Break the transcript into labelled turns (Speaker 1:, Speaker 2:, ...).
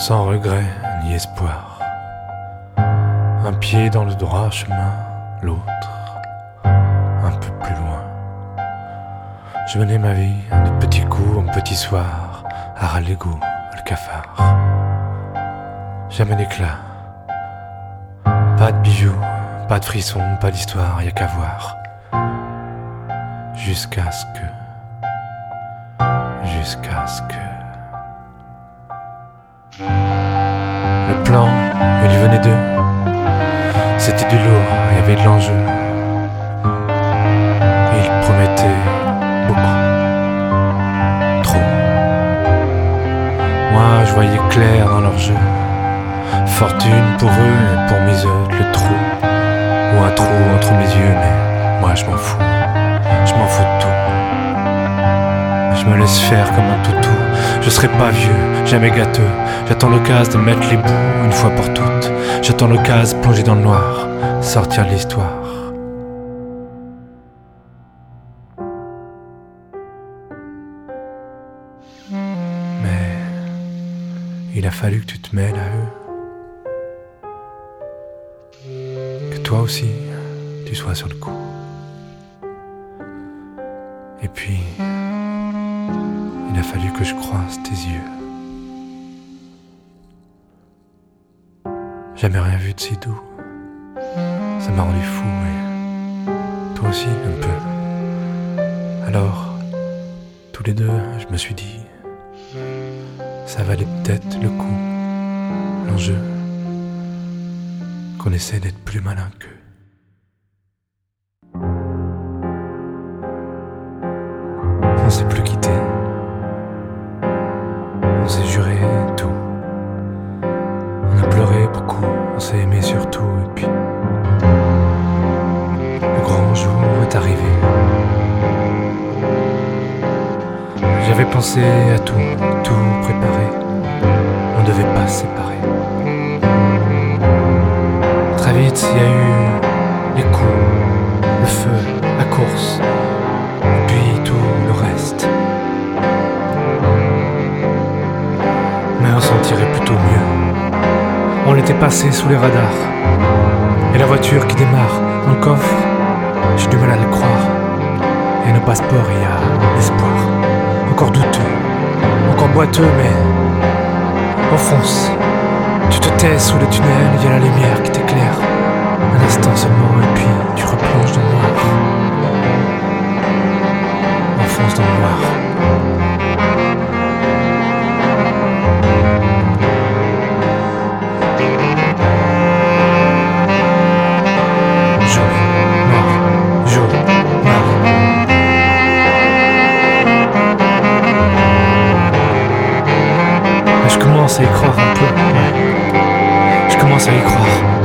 Speaker 1: sans regret ni espoir. Un pied dans le droit chemin, l'autre un peu plus loin. Je menais ma vie de petits coups en petits soirs, à râler le cafard. Jamais d'éclat, pas de bijoux, pas de frissons, pas d'histoire, y a qu'à voir. Jusqu'à ce que, jusqu'à ce que. Plan, il venait d'eux. C'était du lourd, il y avait de l'enjeu. Il promettait beaucoup. Trop. Moi, je voyais clair dans leur jeu. Fortune pour eux et pour mes autres, le trou. Ou un trou entre mes yeux, mais moi je m'en fous. Je m'en fous de tout. Je me laisse faire comme un toutou. Je serai pas vieux, jamais gâteux. J'attends l'occasion de mettre les bouts une fois pour toutes. J'attends l'occasion de plonger dans le noir, sortir de l'histoire. Mais il a fallu que tu te mêles à eux. Que toi aussi, tu sois sur le coup. Et puis, il a fallu que je croise tes yeux. Jamais rien vu de si doux. Ça m'a rendu fou, mais toi aussi un peu. Alors, tous les deux, je me suis dit, ça valait peut-être le coup, l'enjeu, qu'on essaie d'être plus malin qu'eux. J'avais pensé à tout, tout préparé. On devait pas se séparer. Très vite, il y a eu les coups, le feu, la course, puis tout le reste. Mais on s'en tirait plutôt mieux. On était passé sous les radars. Et la voiture qui démarre dans le coffre, j'ai du mal à le croire. Et nos passeports, il y a l'espoir. Mais on fonce. Tu te tais sous le tunnel, il y a la lumière qui t'éclaire. Commence à y croire un peu. ouais. Je commence à y croire.